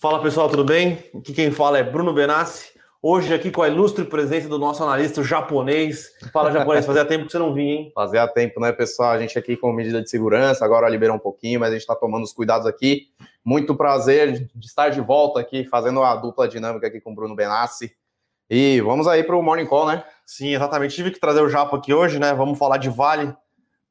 Fala pessoal, tudo bem? Aqui quem fala é Bruno Benassi. Hoje aqui com a ilustre presença do nosso analista japonês. Fala japonês, fazia tempo que você não vinha, hein? Fazia tempo, né, pessoal? A gente aqui com medida de segurança, agora liberou um pouquinho, mas a gente está tomando os cuidados aqui. Muito prazer de estar de volta aqui, fazendo a dupla dinâmica aqui com o Bruno Benassi. E vamos aí para o Morning Call, né? Sim, exatamente. Tive que trazer o Japo aqui hoje, né? Vamos falar de Vale.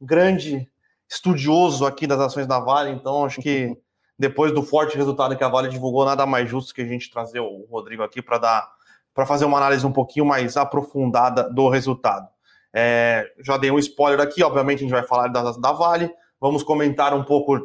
Grande estudioso aqui das ações da Vale, então acho que depois do forte resultado que a Vale divulgou, nada mais justo que a gente trazer o Rodrigo aqui para dar para fazer uma análise um pouquinho mais aprofundada do resultado. É, já dei um spoiler aqui, obviamente a gente vai falar da, da Vale, vamos comentar um pouco.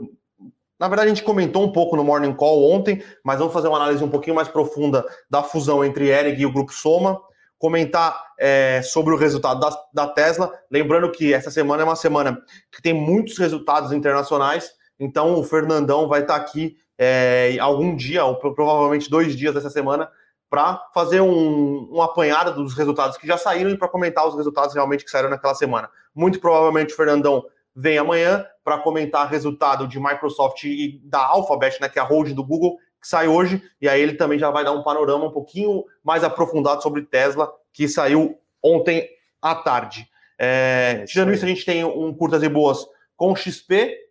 Na verdade, a gente comentou um pouco no Morning Call ontem, mas vamos fazer uma análise um pouquinho mais profunda da fusão entre Erig e o Grupo Soma comentar é, sobre o resultado da, da, Tesla. Lembrando que essa semana é uma semana que tem muitos resultados internacionais, então o Fernandão vai estar aqui é, algum dia, ou provavelmente dois dias dessa semana, para fazer um, um apanhado dos resultados que já saíram e para comentar os resultados realmente que saíram naquela semana. Muito provavelmente o Fernandão vem amanhã para comentar resultado de Microsoft e da Alphabet, né, que é a holding do Google, que sai hoje, e aí ele também já vai dar um panorama um pouquinho mais aprofundado sobre Tesla, que saiu ontem à tarde. É, tirando isso, a gente tem um curtas e boas com XP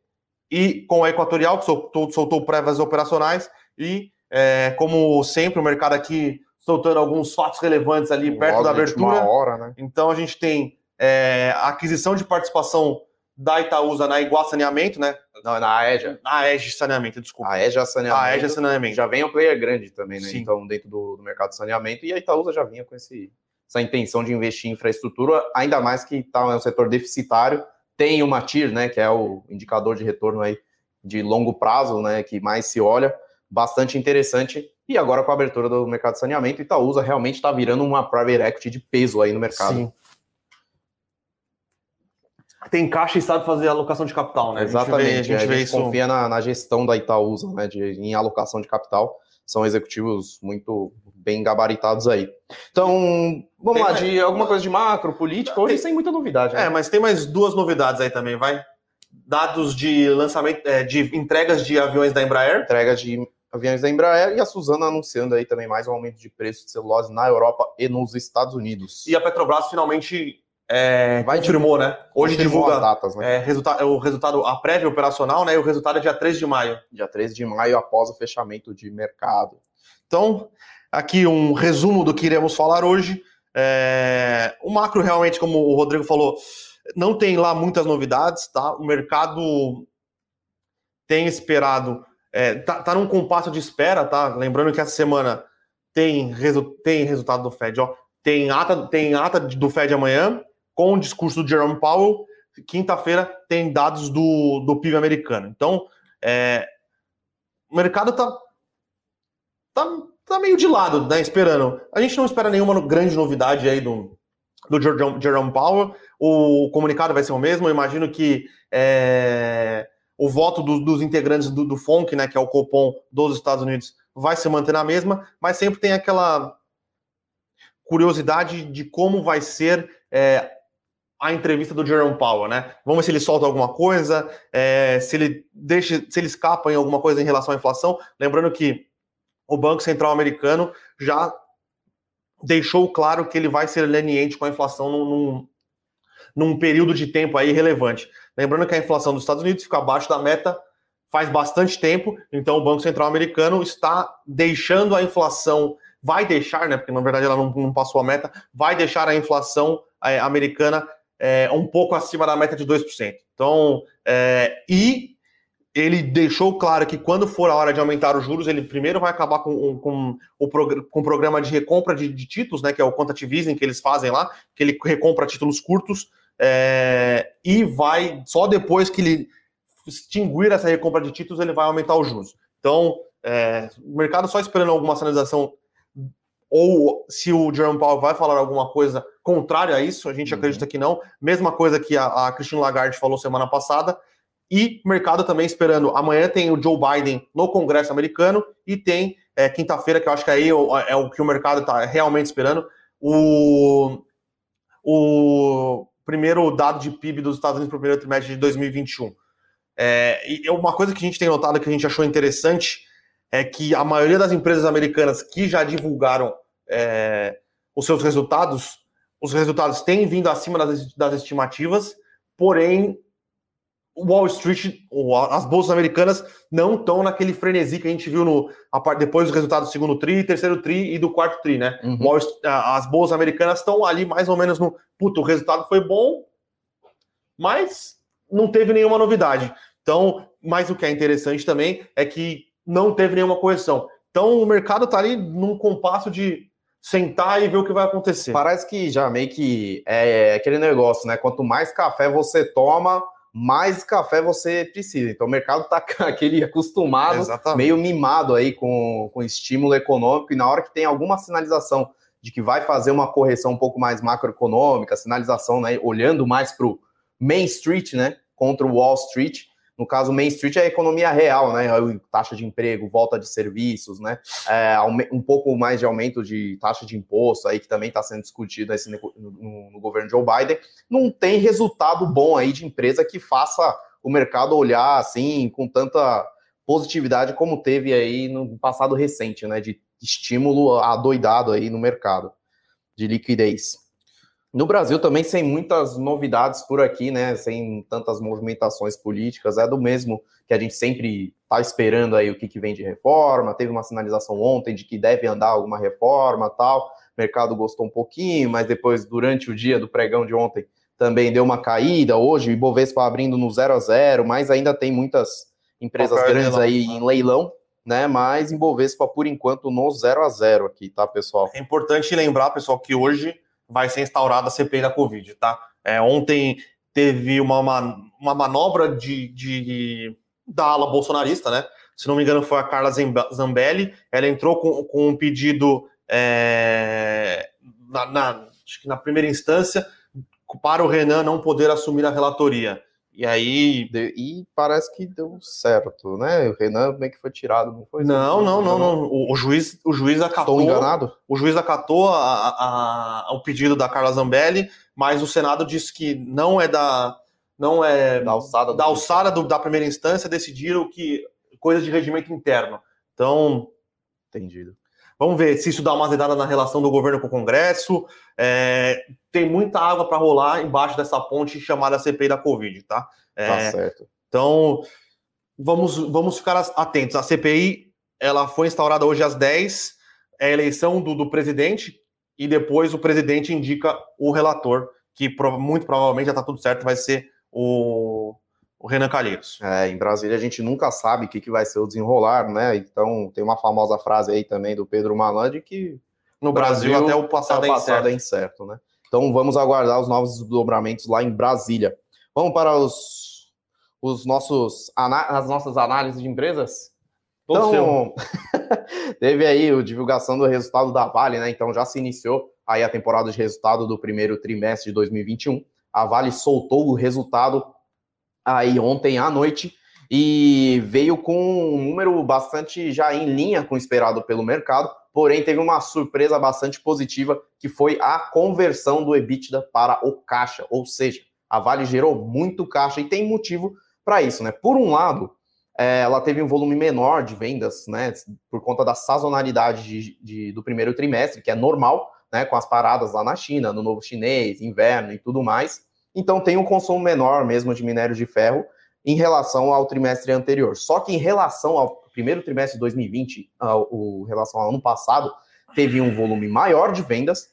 e com a Equatorial, que soltou, soltou prévias operacionais, e é, como sempre, o mercado aqui soltando alguns fatos relevantes ali perto da abertura. Hora, né? Então a gente tem é, a aquisição de participação da Itaúsa na Igual Saneamento, né? Não, na AEJA. Na AEJA Saneamento, desculpa. A AEJA Saneamento. A AEJA Saneamento. Já vem um player grande também, né? Sim. Então, dentro do, do, mercado de saneamento. E a Itaúsa já vinha com esse, essa intenção de investir em infraestrutura, ainda mais que está um setor deficitário. Tem uma TIR, né? Que é o indicador de retorno aí de longo prazo, né? Que mais se olha bastante interessante. E agora com a abertura do mercado de saneamento, Itaúsa realmente está virando uma private equity de peso aí no mercado. Sim. Tem caixa e sabe fazer alocação de capital, né? Exatamente. A gente, vê, a gente, a gente isso... confia na, na, gestão da Itaúsa, né? De, em alocação de capital. São executivos muito bem gabaritados aí. Então, vamos tem lá, mais... de alguma coisa de macro, política, hoje tem... sem muita novidade. Né? É, mas tem mais duas novidades aí também, vai? Dados de lançamento, é, de entregas de aviões da Embraer. Entregas de aviões da Embraer e a Suzana anunciando aí também mais um aumento de preço de celulose na Europa e nos Estados Unidos. E a Petrobras finalmente é, Vai confirmou, né? Hoje divulga datas, né? É, resulta é o resultado, a prévia operacional, né? E o resultado é dia 3 de maio. Dia 13 de maio, após o fechamento de mercado. Então, aqui um resumo do que iremos falar hoje. É, o macro, realmente, como o Rodrigo falou, não tem lá muitas novidades, tá? O mercado tem esperado é, tá, tá num compasso de espera, tá? Lembrando que essa semana tem, resu tem resultado do Fed, ó. Tem ata, tem ata do Fed amanhã, com o discurso do Jerome Powell. Quinta-feira tem dados do, do PIB americano. Então, é, o mercado tá, tá, tá meio de lado, né? Esperando. A gente não espera nenhuma grande novidade aí do, do Jerome Powell. O comunicado vai ser o mesmo. Eu imagino que é, o voto do, dos integrantes do, do FONC, né, que é o Copom dos Estados Unidos, vai se manter na mesma, mas sempre tem aquela curiosidade de como vai ser é, a entrevista do Jerome Powell, né? Vamos ver se ele solta alguma coisa, é, se ele deixa, se ele escapa em alguma coisa em relação à inflação. Lembrando que o Banco Central Americano já deixou claro que ele vai ser leniente com a inflação num, num, num período de tempo aí relevante. Lembrando que a inflação dos Estados Unidos fica abaixo da meta faz bastante tempo, então o Banco Central Americano está deixando a inflação, vai deixar, né? Porque na verdade ela não, não passou a meta, vai deixar a inflação é, americana é, um pouco acima da meta de 2%. Então, é, e ele deixou claro que quando for a hora de aumentar os juros, ele primeiro vai acabar com, com, o, com o programa de recompra de, de títulos, né? Que é o quantitative que eles fazem lá, que ele recompra títulos curtos é, e vai, só depois que ele extinguir essa recompra de títulos, ele vai aumentar os juros. Então, é, o mercado só esperando alguma sinalização ou se o Jerome Powell vai falar alguma coisa contrária a isso, a gente uhum. acredita que não. Mesma coisa que a, a Christine Lagarde falou semana passada. E mercado também esperando. Amanhã tem o Joe Biden no Congresso americano e tem é, quinta-feira, que eu acho que aí é, é o que o mercado está realmente esperando, o, o primeiro dado de PIB dos Estados Unidos para o primeiro trimestre de 2021. É, e uma coisa que a gente tem notado que a gente achou interessante é que a maioria das empresas americanas que já divulgaram é, os seus resultados, os resultados têm vindo acima das, das estimativas, porém Wall Street, as bolsas americanas não estão naquele frenesi que a gente viu no, depois dos resultados do segundo tri, terceiro tri e do quarto tri, né? Uhum. Wall, as bolsas americanas estão ali mais ou menos no. Puta, o resultado foi bom, mas não teve nenhuma novidade. Então, mas o que é interessante também é que não teve nenhuma correção. Então, o mercado está ali num compasso de sentar e ver o que vai acontecer. Parece que já meio que é aquele negócio, né? Quanto mais café você toma, mais café você precisa. Então o mercado está aquele acostumado, Exatamente. meio mimado aí com, com estímulo econômico, e na hora que tem alguma sinalização de que vai fazer uma correção um pouco mais macroeconômica, sinalização, né, olhando mais para o Main Street, né, contra o Wall Street, no caso, Main Street é a economia real, né? Taxa de emprego, volta de serviços, né? É, um pouco mais de aumento de taxa de imposto aí, que também está sendo discutido aí no, no, governo Joe Biden. Não tem resultado bom aí de empresa que faça o mercado olhar assim com tanta positividade como teve aí no passado recente, né? De estímulo adoidado aí no mercado de liquidez. No Brasil também sem muitas novidades por aqui, né? Sem tantas movimentações políticas, é do mesmo que a gente sempre está esperando aí o que, que vem de reforma. Teve uma sinalização ontem de que deve andar alguma reforma tal. O mercado gostou um pouquinho, mas depois, durante o dia do pregão de ontem, também deu uma caída. Hoje, o Ibovespa abrindo no 0 a 0, mas ainda tem muitas empresas grandes leilão, aí né? em leilão, né? Mas Ibovespa, por enquanto, no 0 a 0 aqui, tá, pessoal? É importante lembrar, pessoal, que hoje vai ser instaurada a CPI da Covid, tá? É, ontem teve uma, uma, manobra de, de, da ala bolsonarista, né? Se não me engano, foi a Carla Zambelli. Ela entrou com, com um pedido é, na, na, na primeira instância para o Renan não poder assumir a relatoria. E aí. E parece que deu certo, né? O Renan meio que foi tirado, não foi? Não, não, não, não. O, juiz, o juiz acatou. Estou enganado? O juiz acatou a, o pedido da Carla Zambelli, mas o Senado disse que não é da. Não é da alçada, da, alçada do, da primeira instância, decidiram que coisas de regimento interno. Então. Entendido. Vamos ver se isso dá uma azedada na relação do governo com o Congresso. É, tem muita água para rolar embaixo dessa ponte chamada CPI da Covid, tá? É, tá certo. Então, vamos, vamos ficar atentos. A CPI ela foi instaurada hoje às 10, é a eleição do, do presidente, e depois o presidente indica o relator, que muito provavelmente já está tudo certo, vai ser o o Renan Calheiros. É, em Brasília a gente nunca sabe o que, que vai ser o desenrolar, né? Então tem uma famosa frase aí também do Pedro Malan de que no Brasil, Brasil até o passado, é, passado é, incerto. é incerto, né? Então vamos aguardar os novos desdobramentos lá em Brasília. Vamos para os, os nossos as nossas análises de empresas? Então, teve aí a divulgação do resultado da Vale, né? Então já se iniciou aí a temporada de resultado do primeiro trimestre de 2021. A Vale soltou o resultado aí ontem à noite e veio com um número bastante já em linha com o esperado pelo mercado, porém teve uma surpresa bastante positiva que foi a conversão do EBITDA para o caixa, ou seja, a Vale gerou muito caixa e tem motivo para isso, né? Por um lado, é, ela teve um volume menor de vendas, né? Por conta da sazonalidade de, de, do primeiro trimestre, que é normal, né? Com as paradas lá na China, no novo chinês, inverno e tudo mais. Então tem um consumo menor mesmo de minério de ferro em relação ao trimestre anterior. Só que em relação ao primeiro trimestre de 2020, ao, ao, relação ao ano passado, teve um volume maior de vendas,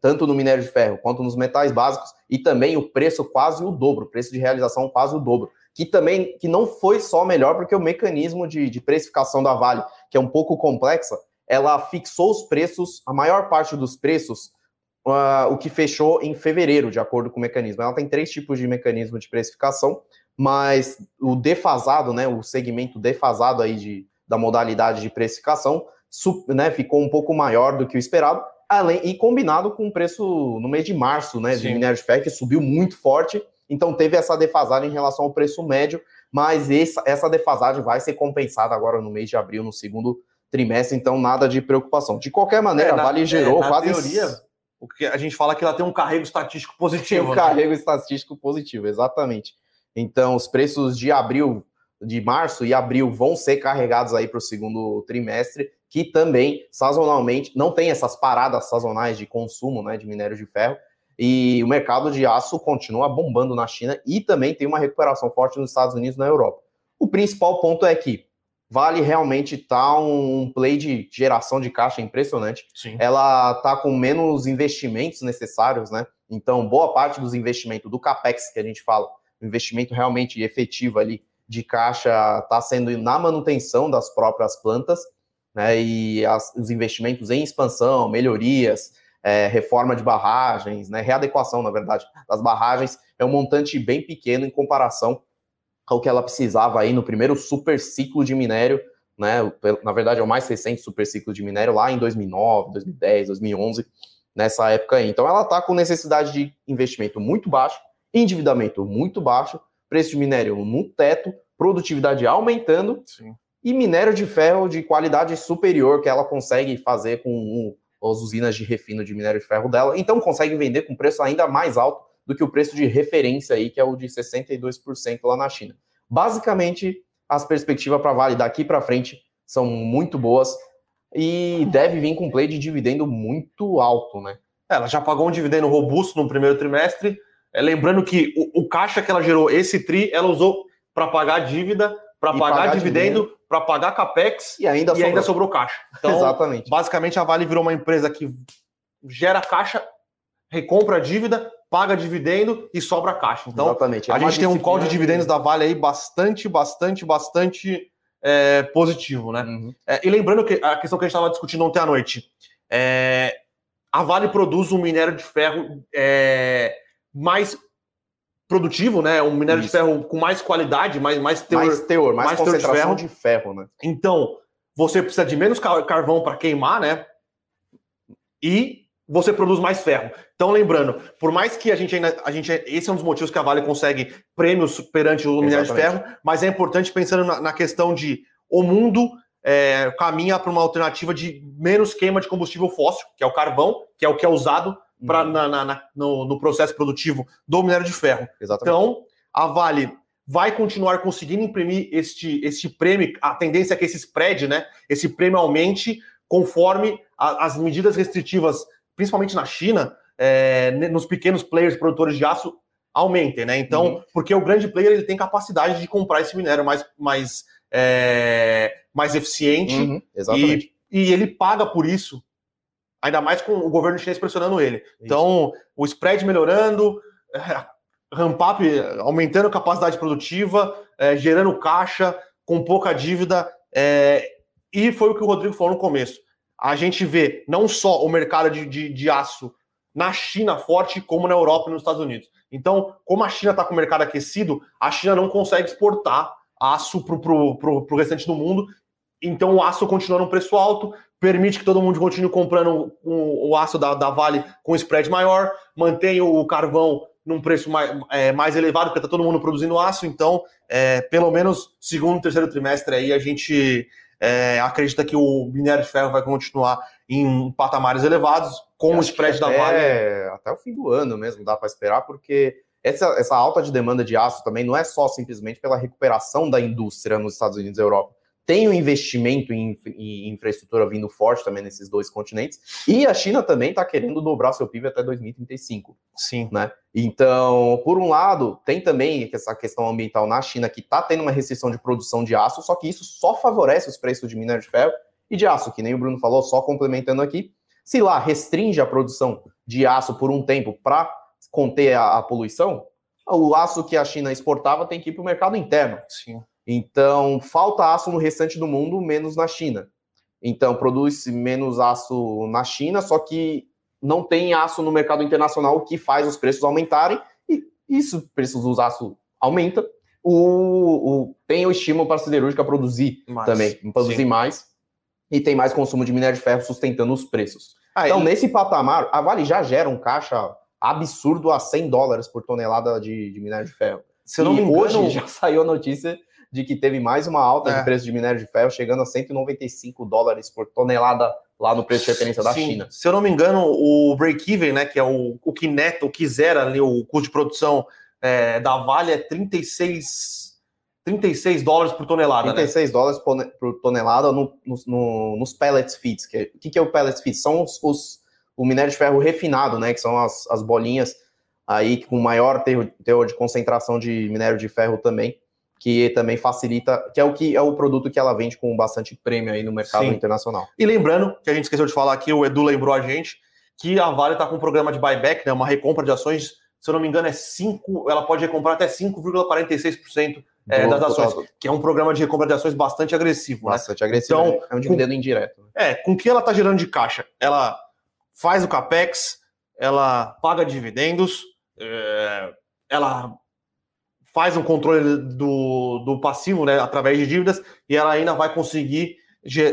tanto no minério de ferro quanto nos metais básicos, e também o preço quase o dobro, o preço de realização quase o dobro. Que também que não foi só melhor, porque o mecanismo de, de precificação da Vale, que é um pouco complexa, ela fixou os preços, a maior parte dos preços uh, o que fechou em fevereiro, de acordo com o mecanismo. Ela tem três tipos de mecanismo de precificação, mas o defasado, né, o segmento defasado aí de, da modalidade de precificação, né, ficou um pouco maior do que o esperado, além e combinado com o preço no mês de março, né, de minério de ferro, que subiu muito forte, então teve essa defasagem em relação ao preço médio, mas essa, essa defasagem vai ser compensada agora no mês de abril, no segundo trimestre, então nada de preocupação. De qualquer maneira, é, na, a Vale gerou é, quase... Teoria, o que a gente fala que ela tem um carrego estatístico positivo. Tem um né? carrego estatístico positivo, exatamente. Então, os preços de abril de março e abril vão ser carregados aí para o segundo trimestre, que também sazonalmente não tem essas paradas sazonais de consumo né, de minério de ferro. E o mercado de aço continua bombando na China e também tem uma recuperação forte nos Estados Unidos e na Europa. O principal ponto é que Vale realmente está um play de geração de caixa impressionante. Sim. Ela está com menos investimentos necessários, né? Então, boa parte dos investimentos do CAPEX que a gente fala, o investimento realmente efetivo ali de caixa está sendo na manutenção das próprias plantas, né? E as, os investimentos em expansão, melhorias, é, reforma de barragens, né? Readequação, na verdade, das barragens é um montante bem pequeno em comparação ao que ela precisava aí no primeiro super ciclo de minério, né? Na verdade, é o mais recente super ciclo de minério lá em 2009, 2010, 2011, nessa época aí. Então, ela está com necessidade de investimento muito baixo, endividamento muito baixo, preço de minério no teto, produtividade aumentando Sim. e minério de ferro de qualidade superior que ela consegue fazer com as usinas de refino de minério de ferro dela. Então, consegue vender com preço ainda mais alto do que o preço de referência aí, que é o de 62% lá na China. Basicamente, as perspectivas para Vale daqui para frente são muito boas e deve vir com play de dividendo muito alto, né? Ela já pagou um dividendo robusto no primeiro trimestre. É, lembrando que o, o, caixa que ela gerou, esse TRI, ela usou para pagar dívida, para pagar, pagar, dividendo, para pagar capex e ainda, e sobrou. ainda sobrou caixa. Então, Exatamente. Basicamente, a Vale virou uma empresa que gera caixa, recompra dívida, paga dividendo e sobra caixa. Então, Exatamente. É a gente tem um call de dividendos da Vale aí bastante, bastante, bastante é, positivo, né? Uhum. É, e lembrando que a questão que a gente estava discutindo ontem à noite, é, a Vale produz um minério de ferro é, mais produtivo, né? Um minério Isso. de ferro com mais qualidade, mais, mais teor, mais, teor, mais, mais concentração de ferro. de ferro, né? Então, você precisa de menos carvão para queimar, né? E você produz mais ferro. Então, lembrando, por mais que a gente ainda. A gente, esse é um dos motivos que a Vale consegue prêmios perante o minério de ferro, mas é importante pensando na, na questão de o mundo é, caminha para uma alternativa de menos queima de combustível fóssil, que é o carvão, que é o que é usado pra, uhum. na, na, no, no, processo produtivo do minério de ferro. Exatamente. Então, a Vale vai continuar conseguindo imprimir este, este prêmio, a tendência é que esse spread, né, esse prêmio aumente conforme a, as medidas restritivas principalmente na China, é, nos pequenos players produtores de aço aumentem, né? Então, uhum. porque o grande player ele tem capacidade de comprar esse minério mais, mais, é, mais eficiente uhum. E, e, ele paga por isso, ainda mais com o governo chinês pressionando ele. Isso. Então, o spread melhorando, é, ramp up aumentando a capacidade produtiva, é, gerando caixa, com pouca dívida, é, e foi o que o Rodrigo falou no começo a gente vê não só o mercado de, de, de aço na China forte, como na Europa e nos Estados Unidos. Então, como a China está com o mercado aquecido, a China não consegue exportar aço para o restante do mundo. Então, o aço continua no preço alto, permite que todo mundo continue comprando o, o aço da, da, Vale com spread maior, mantém o carvão num preço mais, é, mais elevado, porque está todo mundo produzindo aço. Então, é, pelo menos segundo, terceiro trimestre aí, a gente é, acredita que o minério de ferro vai continuar em patamares elevados, com o spread da Vale. Até o fim do ano mesmo, dá para esperar, porque essa, essa alta de demanda de aço também não é só simplesmente pela recuperação da indústria nos Estados Unidos e Europa tem um investimento em, em, infraestrutura vindo forte também nesses dois continentes, e a China também está querendo dobrar seu PIB até 2035. Sim. Né? Então, por um lado, tem também essa questão ambiental na China, que está tendo uma restrição de produção de aço, só que isso só favorece os preços de minério de ferro e de aço, que nem o Bruno falou, só complementando aqui. Se lá restringe a produção de aço por um tempo para conter a, a poluição, o aço que a China exportava tem que ir para o mercado interno. Sim. Então, falta aço no restante do mundo, menos na China. Então, produz menos aço na China, só que não tem aço no mercado internacional, o que faz os preços aumentarem, e isso, o preço do aço aumenta. O, o, tem o estímulo para a siderúrgica produzir mais, também, produzir sim. mais, e tem mais consumo de minério de ferro sustentando os preços. Ah, então, nesse patamar, a Vale já gera um caixa absurdo a 100 dólares por tonelada de, de minério de ferro. Se eu não me engano, hoje já saiu a notícia de que teve mais uma alta é. de preço de minério de ferro, chegando a 195 dólares por tonelada lá no preço de referência da Sim. China. Se eu não me engano, o break-even, né, que é o, o que neta, o que zera ali o custo de produção é, da Vale é 36, 36 dólares por tonelada. 36 né? dólares por tonelada no, no, no, nos pellets feeds. Que, o que, que é o pellets feeds? São os, os, o minério de ferro refinado, né? Que são as, as bolinhas aí com maior teor, teor de concentração de minério de ferro também, que também facilita, que é o que é o produto que ela vende com bastante prêmio aí no mercado Sim. internacional. E lembrando que a gente esqueceu de falar aqui, o Edu lembrou a gente que a Vale está com um programa de buyback, né? Uma recompra de ações, se eu não me engano, é 5, ela pode recomprar até 5,46% é, das ações, total. que é um programa de recompra de ações bastante agressivo. Né? Bastante né? agressivo. Então, é um dividendo com, indireto. É, com o que ela está gerando de caixa? Ela faz o CAPEX, ela paga dividendos, é, ela faz um controle do, do passivo né, através de dívidas e ela ainda vai conseguir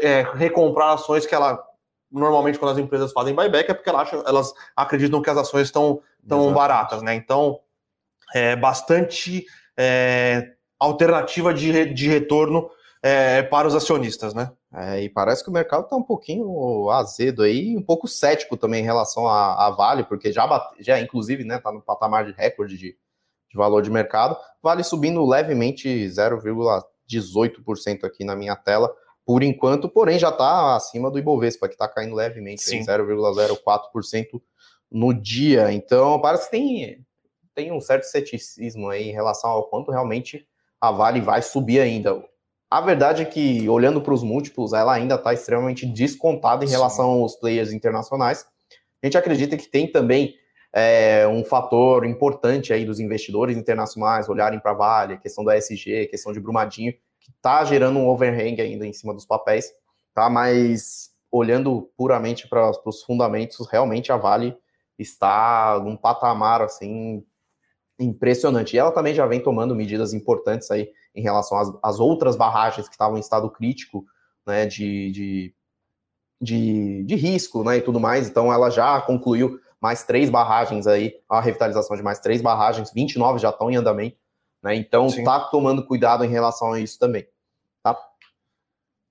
é, recomprar ações que ela normalmente quando as empresas fazem buyback é porque elas, acham, elas acreditam que as ações estão tão baratas, né? Então é bastante é, alternativa de, de retorno é, para os acionistas, né? É, e parece que o mercado está um pouquinho azedo aí, um pouco cético também em relação à, Vale, porque já, bate, já inclusive, né, está no patamar de recorde de, de valor de mercado. Vale subindo levemente 0,18% aqui na minha tela, por enquanto, porém já está acima do Ibovespa, que está caindo levemente, 0,04% no dia. Então, parece que tem, tem um certo ceticismo aí em relação ao quanto realmente a Vale vai subir ainda. A verdade é que, olhando para os múltiplos, ela ainda está extremamente descontada em Sim. relação aos players internacionais. A gente acredita que tem também é, um fator importante aí dos investidores internacionais olharem para a Vale, questão da SG, questão de Brumadinho, que está gerando um overhang ainda em cima dos papéis, tá? Mas olhando puramente para os fundamentos, realmente a Vale está num patamar assim impressionante. E ela também já vem tomando medidas importantes aí em relação às, às outras barragens que estavam em estado crítico, né, de, de, de, de, risco, né, e tudo mais. Então ela já concluiu mais três barragens aí, a revitalização de mais três barragens, 29 já estão em andamento, né, então Sim. tá tomando cuidado em relação a isso também, tá?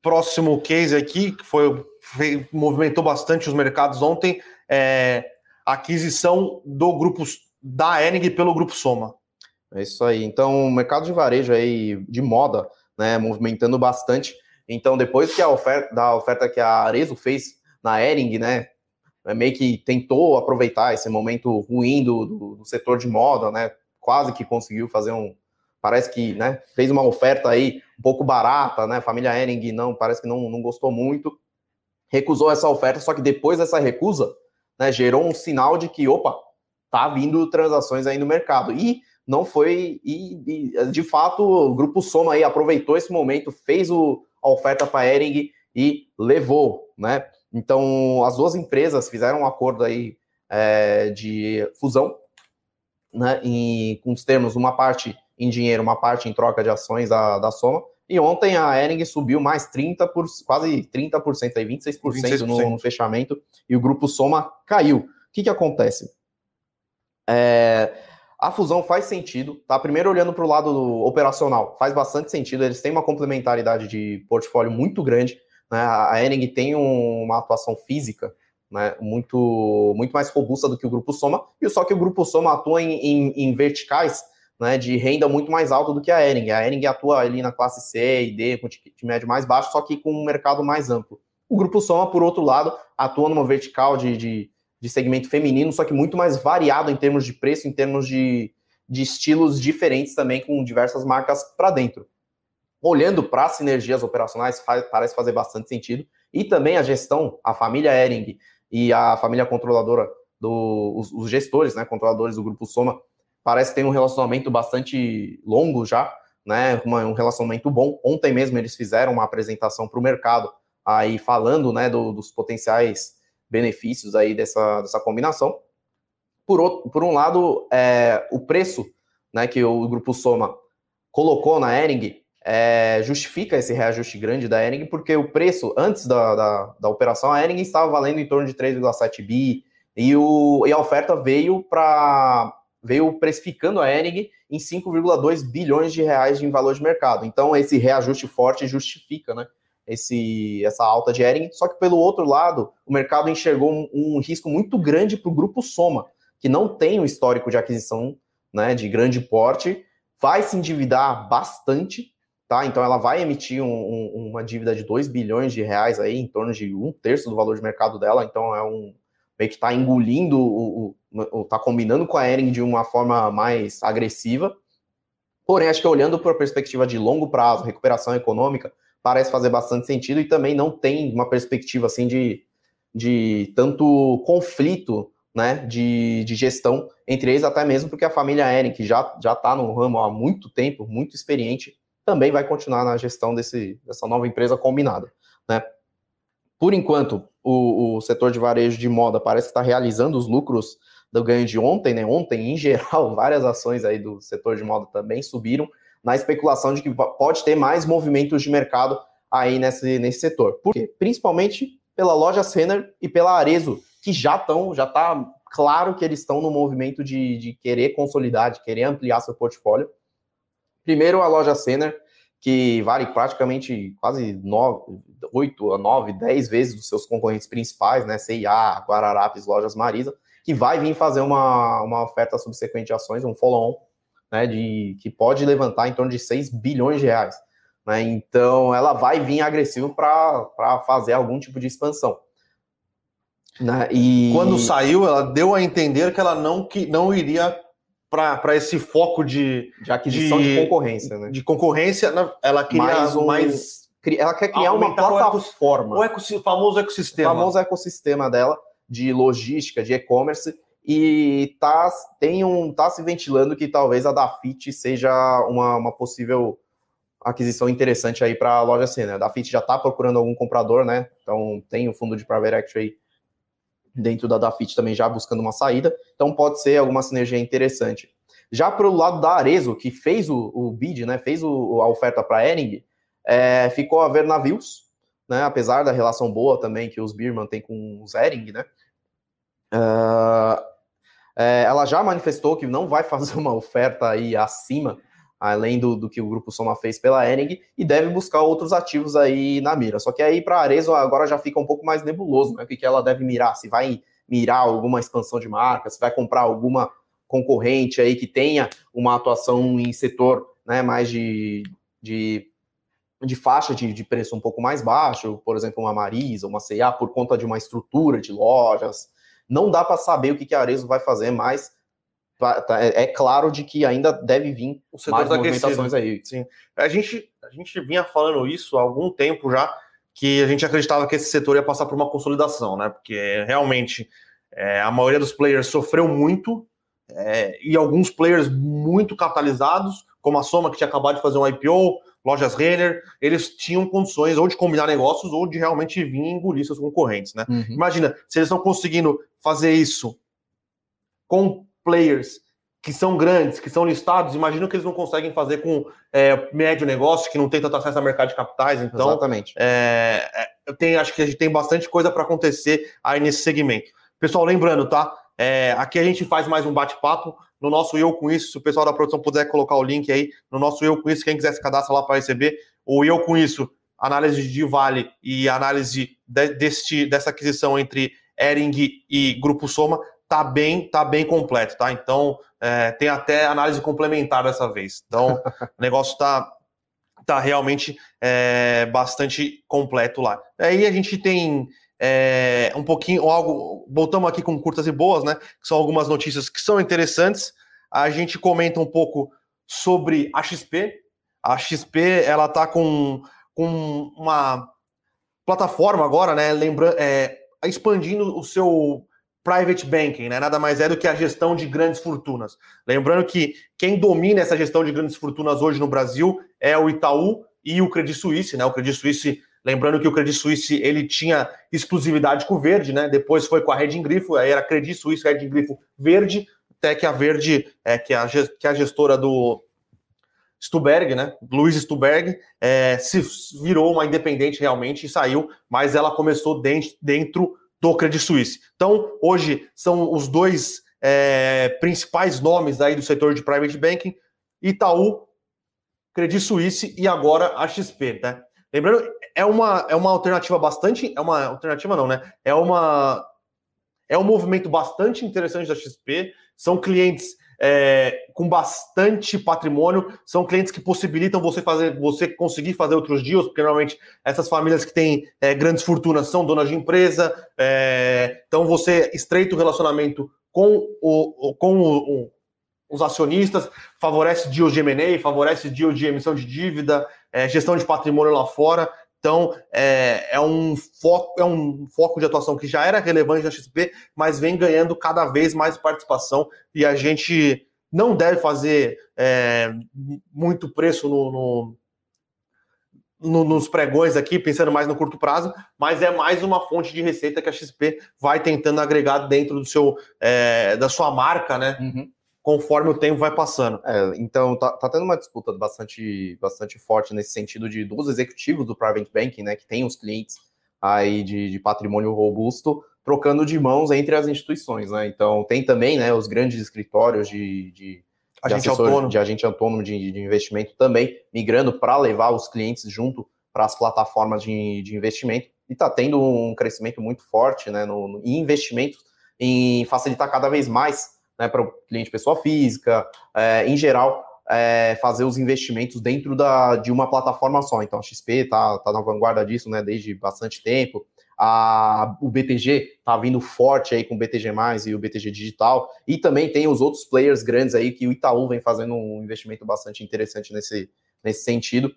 Próximo case aqui, que foi, foi movimentou bastante os mercados ontem, é a aquisição do grupo da Enig pelo Grupo Soma. É isso aí. Então, o mercado de varejo aí, de moda, né, movimentando bastante. Então, depois que a oferta, da oferta que a Arezo fez na Ering, né, é meio que tentou aproveitar esse momento ruim do, do, do, setor de moda, né, quase que conseguiu fazer um, parece que, né, fez uma oferta aí um pouco barata, né, família Ering não, parece que não, não gostou muito, recusou essa oferta, só que depois dessa recusa, né, gerou um sinal de que, opa, tá vindo transações aí no mercado. E não foi, e, e de fato, o Grupo Soma aí aproveitou esse momento, fez o, a oferta para Ering e levou, né? Então, as duas empresas fizeram um acordo aí é, de fusão, né? Com os termos, uma parte em dinheiro, uma parte em troca de ações da, da Soma. E ontem a Ering subiu mais 30%, por, quase 30%, aí, 26%, 26%. No, no fechamento, e o Grupo Soma caiu. O que, que acontece? É, a fusão faz sentido, tá? Primeiro olhando para o lado operacional, faz bastante sentido. Eles têm uma complementaridade de portfólio muito grande. Né? A Ering tem um, uma atuação física né? muito, muito mais robusta do que o Grupo Soma, e só que o Grupo Soma atua em, em, em verticais né, de renda muito mais alta do que a Ering. A Ering atua ali na classe C e D, com ticket médio mais baixo, só que com um mercado mais amplo. O Grupo Soma, por outro lado, atua numa vertical de, de de segmento feminino, só que muito mais variado em termos de preço, em termos de, de estilos diferentes também, com diversas marcas para dentro. Olhando para as sinergias operacionais, faz, parece fazer bastante sentido. E também a gestão, a família Ering e a família controladora, do, os, os gestores, né, controladores do Grupo Soma, parece tem um relacionamento bastante longo já, né, uma, um relacionamento bom. Ontem mesmo eles fizeram uma apresentação para o mercado, aí falando né, do, dos potenciais benefícios aí dessa, dessa combinação. Por, outro, por um lado, é, o preço né, que o Grupo Soma colocou na Ering é, justifica esse reajuste grande da Ering, porque o preço, antes da, da, da operação, a Ering estava valendo em torno de 3,7 bi, e, o, e a oferta veio para veio precificando a Ering em 5,2 bilhões de reais em valor de mercado. Então, esse reajuste forte justifica né, esse, essa alta de Ering, só que pelo outro lado, o mercado enxergou um, um risco muito grande para o grupo Soma, que não tem um histórico de aquisição né, de grande porte, vai se endividar bastante, tá? Então ela vai emitir um, um, uma dívida de 2 bilhões de reais aí, em torno de um terço do valor de mercado dela, então é um meio que está engolindo, o, está combinando com a Ering de uma forma mais agressiva. Porém, acho que olhando para a perspectiva de longo prazo, recuperação econômica, parece fazer bastante sentido e também não tem uma perspectiva assim de, de tanto conflito né, de, de gestão entre eles, até mesmo porque a família Ering, que já está no ramo há muito tempo, muito experiente, também vai continuar na gestão desse, dessa nova empresa combinada. Né? Por enquanto, o, o setor de varejo de moda parece que está realizando os lucros do ganho de ontem, né? Ontem, em geral, várias ações aí do setor de moda também subiram, na especulação de que pode ter mais movimentos de mercado aí nesse, nesse setor. Por quê? Principalmente pela loja Senner e pela Arezo, que já estão, já está claro que eles estão no movimento de, de querer consolidar, de querer ampliar seu portfólio. Primeiro, a loja Senner, que vale praticamente quase 9, 8 a 9, 10 vezes dos seus concorrentes principais, né? CIA, Guararapes, Lojas Marisa, que vai vir fazer uma, uma oferta subsequente de ações, um follow-on, né? De, que pode levantar em torno de 6 bilhões de reais. Né? Então, ela vai vir agressivo para fazer algum tipo de expansão. Né? E... Quando saiu, ela deu a entender que ela não, que, não iria para esse foco de, de aquisição de, de, concorrência, né? De concorrência, ela queria mais, um, mais ela quer criar uma plataforma, o, eco, o famoso ecossistema, o famoso ecossistema dela de logística, de e-commerce e tá tem um tá se ventilando que talvez a Dafit seja uma, uma possível aquisição interessante aí para a loja C, né? A Dafit já está procurando algum comprador, né? Então tem o fundo de private equity aí dentro da Dafit também já buscando uma saída, então pode ser alguma sinergia interessante. Já para o lado da Arezo, que fez o, o bid, né, fez o, a oferta para a Ering, é, ficou a ver navios, né, apesar da relação boa também que os Birman têm com os Ering, né, uh, é, ela já manifestou que não vai fazer uma oferta aí acima além do, do, que o Grupo Soma fez pela Ering, e deve buscar outros ativos aí na mira. Só que aí para a Arezzo agora já fica um pouco mais nebuloso, né? O que, que ela deve mirar? Se vai mirar alguma expansão de marca, se vai comprar alguma concorrente aí que tenha uma atuação em setor né, mais de, de, de faixa de, de preço um pouco mais baixo, por exemplo, uma Marisa, uma C&A, por conta de uma estrutura de lojas. Não dá para saber o que, que a Arezzo vai fazer, mas é, é claro de que ainda deve vir o setor mais movimentações aí. Sim. A gente, a gente vinha falando isso há algum tempo já, que a gente acreditava que esse setor ia passar por uma consolidação, né? Porque realmente é, a maioria dos players sofreu muito é, e alguns players muito capitalizados, como a Soma, que tinha acabado de fazer um IPO, lojas Renner, eles tinham condições ou de combinar negócios ou de realmente vir engolir seus concorrentes, né? Uhum. Imagina, se eles estão conseguindo fazer isso com players que são grandes, que são listados, imagino que eles não conseguem fazer com é, médio negócio, que não tem tanto acesso ao mercado de capitais. Então, Exatamente. É, é, eu tenho, acho que a gente tem bastante coisa para acontecer aí nesse segmento. Pessoal, lembrando, tá? É, aqui a gente faz mais um bate-papo no nosso Eu Com Isso. Se o pessoal da produção puder colocar o link aí no nosso Eu Com Isso, quem quiser se cadastrar lá para receber, o Eu Com Isso, análise de Vale e análise de, deste, dessa aquisição entre Ering e Grupo Soma tá bem, tá bem completo, tá? Então é, tem até análise complementar dessa vez. Então o negócio tá, tá realmente é, bastante completo lá. Aí a gente tem é, um pouquinho, algo. Voltamos aqui com curtas e boas, né? Que são algumas notícias que são interessantes. A gente comenta um pouco sobre a XP. A XP ela tá com, com uma plataforma agora, né? Lembrando, é, expandindo o seu private banking, né? Nada mais é do que a gestão de grandes fortunas. Lembrando que quem domina essa gestão de grandes fortunas hoje no Brasil é o Itaú e o Credit Suisse, né? O Credit Suisse, lembrando que o Credit Suisse ele tinha exclusividade com o verde, né? Depois foi com a Reding Grifo, aí era Credit Suisse, Reding Grifo verde, até que a verde, é, que, a, que a gestora do Stuberg, né? Luiz Stuberg, é, se virou uma independente realmente e saiu, mas ela começou dentro, dentro do Credit Suisse. Então, hoje são os dois é, principais nomes aí do setor de private banking: Itaú, Credit Suisse e agora a XP, né? Lembrando, é uma, é uma alternativa bastante. É uma alternativa, não, né? É uma. É um movimento bastante interessante da XP. São clientes é, com bastante patrimônio, são clientes que possibilitam você fazer, você conseguir fazer outros deals, porque normalmente essas famílias que têm é, grandes fortunas são donas de empresa, é, então você estreita o relacionamento com, o, com o, o, os acionistas, favorece deals de M&A, favorece deals de emissão de dívida, é, gestão de patrimônio lá fora. Então, é, é, um foco, é um foco de atuação que já era relevante na XP, mas vem ganhando cada vez mais participação e a gente não deve fazer é, muito preço no, no, no, nos pregões aqui, pensando mais no curto prazo, mas é mais uma fonte de receita que a XP vai tentando agregar dentro do seu, é, da sua marca, né? Uhum conforme o tempo vai passando. É, então, tá, tá, tendo uma disputa bastante, bastante forte nesse sentido de dos executivos do Private Banking, né, que tem os clientes aí de, de patrimônio robusto, trocando de mãos entre as instituições, né? Então, tem também, né, os grandes escritórios de, de, agente, assessor, autônomo. de agente autônomo de, de investimento também migrando para levar os clientes junto para as plataformas de, de investimento e está tendo um crescimento muito forte, né, no, no, em investimentos em facilitar cada vez mais né, para o cliente pessoa física, é, em geral, é, fazer os investimentos dentro da, de uma plataforma só. Então, a XP está tá na vanguarda disso né, desde bastante tempo. A, o BTG está vindo forte aí com o BTG+, e o BTG Digital, e também tem os outros players grandes aí que o Itaú vem fazendo um investimento bastante interessante nesse, nesse sentido.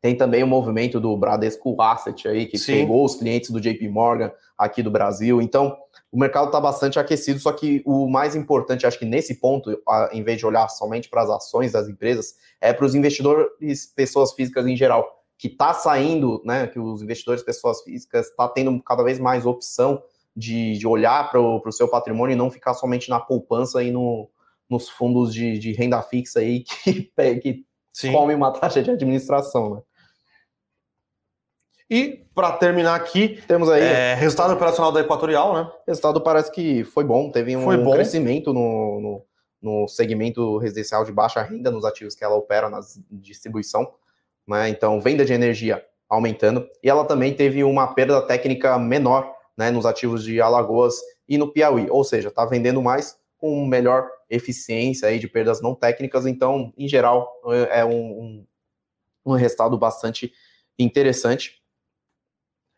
Tem também o movimento do Bradesco Asset aí, que Sim. pegou os clientes do JP Morgan aqui do Brasil. Então, o mercado está bastante aquecido, só que o mais importante, acho que nesse ponto, em vez de olhar somente para as ações das empresas, é para os investidores, pessoas físicas em geral, que está saindo, né, que os investidores, pessoas físicas, está tendo cada vez mais opção de, de olhar para o seu patrimônio e não ficar somente na poupança e no, nos fundos de, de renda fixa aí que, que come uma taxa de administração, né? E, para terminar aqui, temos aí é, resultado operacional da Equatorial, né? Resultado parece que foi bom, teve um bom. crescimento no, no, no, segmento residencial de baixa renda, nos ativos que ela opera na distribuição. Né? Então, venda de energia aumentando. E ela também teve uma perda técnica menor né, nos ativos de Alagoas e no Piauí. Ou seja, está vendendo mais com melhor eficiência aí de perdas não técnicas. Então, em geral, é um, um, um resultado bastante interessante.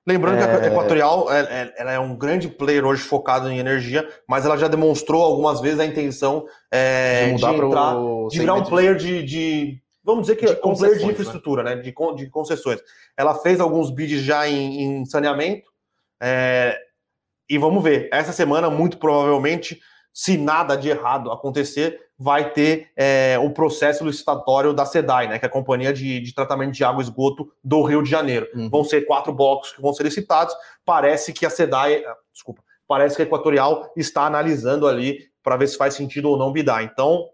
Lembrando é... que a Equatorial é, é, ela é um grande player hoje focado em energia, mas ela já demonstrou algumas vezes a intenção é, de, mudar de, entrar, de virar um player de, de vamos dizer que é um player de né? infraestrutura, né? né? De, de concessões. Ela fez alguns bids já em, em saneamento é, e vamos ver. Essa semana, muito provavelmente, se nada de errado acontecer, vai ter é, o processo licitatório da SEDAI, né, que é a Companhia de, de Tratamento de Água e Esgoto do Rio de Janeiro. Uhum. Vão ser quatro blocos que vão ser licitados. Parece que a SEDAI, ah, desculpa, parece que a Equatorial está analisando ali para ver se faz sentido ou não bidar. Então,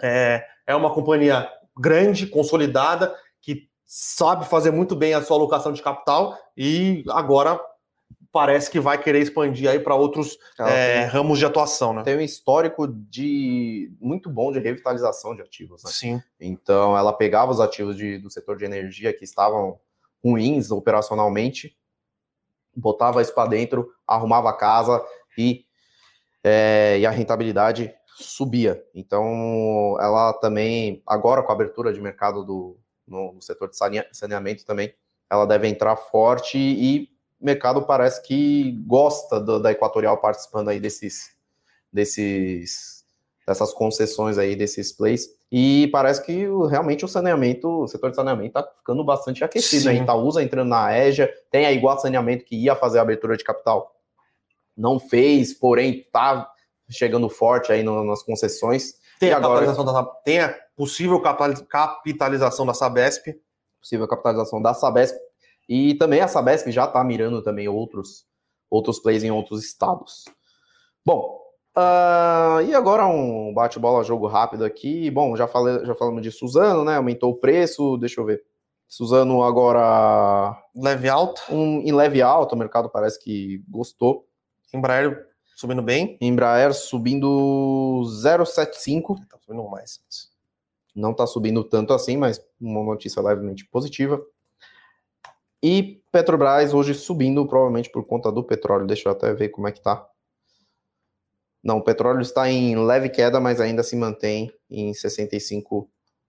é, é uma companhia grande, consolidada, que sabe fazer muito bem a sua alocação de capital e agora parece que vai querer expandir aí para outros é, tem, ramos de atuação, né? Tem um histórico de muito bom de revitalização de ativos, né? Sim. Então ela pegava os ativos de, do setor de energia que estavam ruins operacionalmente, botava isso para dentro, arrumava a casa e, é, e a rentabilidade subia. Então ela também, agora com a abertura de mercado do, no, no setor de saneamento também, ela deve entrar forte e mercado parece que gosta do, da Equatorial participando aí desses, desses, dessas concessões aí, desses plays. E parece que realmente o saneamento, o setor de saneamento está ficando bastante aquecido. Né? Itaúsa entrando na EJA, tem a Igual Saneamento que ia fazer a abertura de capital, não fez, porém está chegando forte aí no, nas concessões. Tem a, agora... da, tem a possível capitalização da Sabesp. Possível capitalização da Sabesp e também a Sabesp já está mirando também outros, outros plays em outros estados. Bom, uh, e agora um bate-bola jogo rápido aqui. Bom, já, falei, já falamos de Suzano, né? Aumentou o preço, deixa eu ver. Suzano agora. Leve alto. Um, em leve alto, o mercado parece que gostou. Embraer subindo bem. Embraer subindo 0,75. Tá subindo mais. Não está subindo tanto assim, mas uma notícia levemente positiva. E Petrobras hoje subindo, provavelmente por conta do petróleo. Deixa eu até ver como é que tá. Não, o petróleo está em leve queda, mas ainda se mantém em 65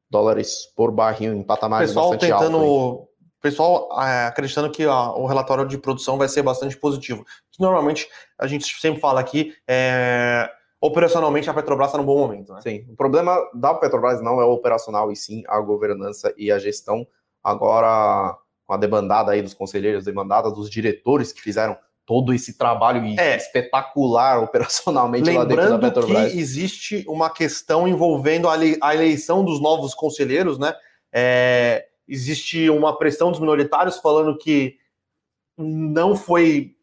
dólares por barril, em patamares pessoal bastante tentando, alto. Pessoal é, acreditando que ó, o relatório de produção vai ser bastante positivo. Normalmente, a gente sempre fala aqui, é, operacionalmente a Petrobras está num bom momento. Né? Sim, o problema da Petrobras não é o operacional, e sim a governança e a gestão. Agora, com a demandada aí dos conselheiros, demandada dos diretores que fizeram todo esse trabalho é. espetacular operacionalmente Lembrando lá dentro da Petrobras. que existe uma questão envolvendo a eleição dos novos conselheiros, né? É, existe uma pressão dos minoritários falando que não foi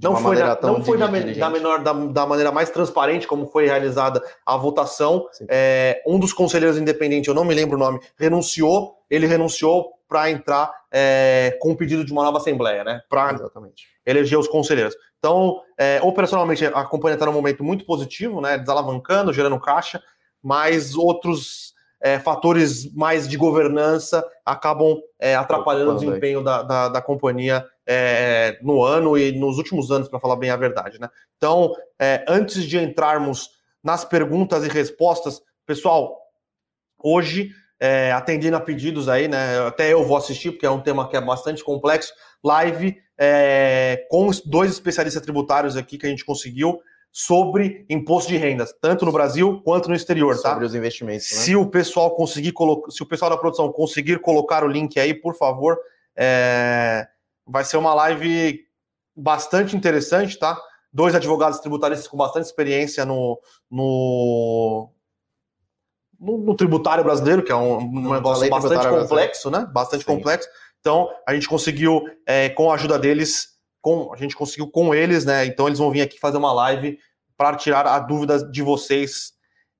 não foi, na, não foi da, da, menor, da, da, maneira mais transparente como foi realizada a votação. É, um dos conselheiros independentes, eu não me lembro o nome, renunciou. Ele renunciou para entrar é, com o pedido de uma nova assembleia, né? Para eleger os conselheiros. Então, é, operacionalmente, a companhia está num momento muito positivo, né? Desalavancando, gerando caixa, mas outros é, fatores mais de governança acabam é, atrapalhando o desempenho da, da, da companhia é, no ano e nos últimos anos, para falar bem a verdade. Né? Então, é, antes de entrarmos nas perguntas e respostas, pessoal, hoje, é, atendendo a pedidos aí, né? Até eu vou assistir, porque é um tema que é bastante complexo. Live é, com dois especialistas tributários aqui que a gente conseguiu sobre imposto de rendas, tanto no Brasil quanto no exterior, sobre tá? Sobre os investimentos. Né? Se o pessoal conseguir colocar, se o pessoal da produção conseguir colocar o link aí, por favor, é... vai ser uma live bastante interessante, tá? Dois advogados tributários com bastante experiência no, no, no, no tributário brasileiro, que é um, um negócio bastante complexo, né? Bastante Sim. complexo. Então, a gente conseguiu, é, com a ajuda deles, com, a gente conseguiu com eles, né? Então eles vão vir aqui fazer uma live para tirar a dúvida de vocês,